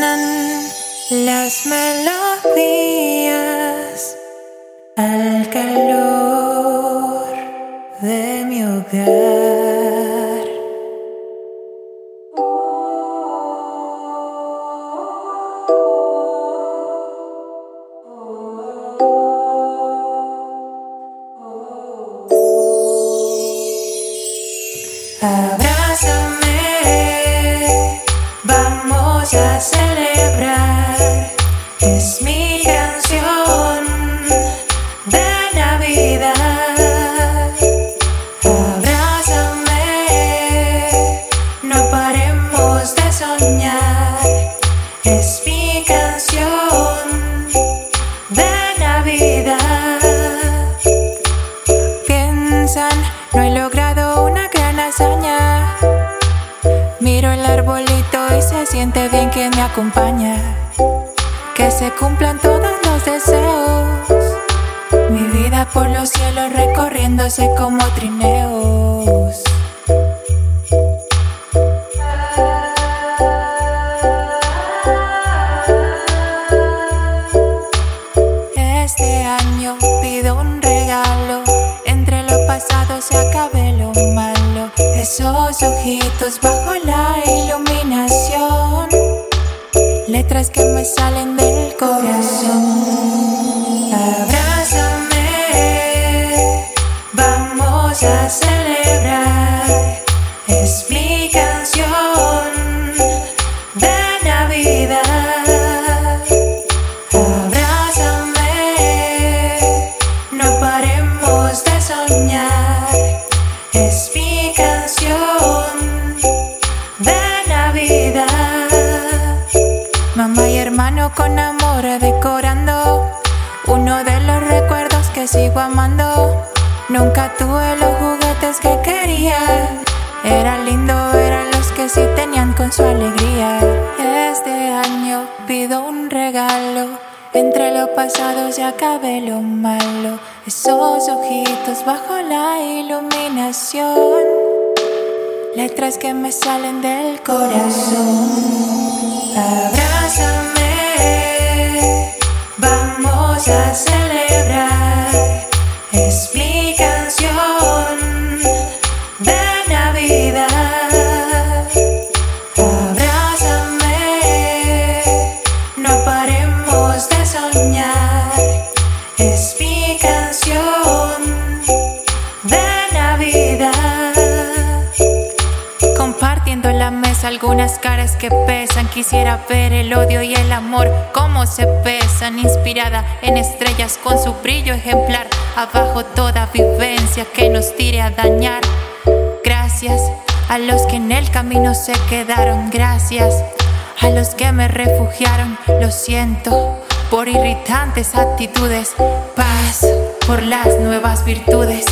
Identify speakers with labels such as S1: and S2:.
S1: las melodías al calor de mi hogar. Abrázame, Miro el arbolito y se siente bien que me acompaña. Que se cumplan todos los deseos. Mi vida por los cielos recorriéndose como trineos. Este Esos ojitos bajo la iluminación. Letras que me salen del corazón. Abrázame, vamos a celebrar. Con amor decorando uno de los recuerdos que sigo amando. Nunca tuve los juguetes que quería. Era lindo, eran los que sí tenían con su alegría. Este año pido un regalo. Entre lo pasado se acabe lo malo. Esos ojitos bajo la iluminación. Letras que me salen del corazón. Abrázame, Compartiendo en la mesa algunas caras que pesan. Quisiera ver el odio y el amor, cómo se pesan. Inspirada en estrellas con su brillo ejemplar. Abajo toda vivencia que nos tire a dañar. Gracias a los que en el camino se quedaron. Gracias a los que me refugiaron. Lo siento por irritantes actitudes. Paz por las nuevas virtudes.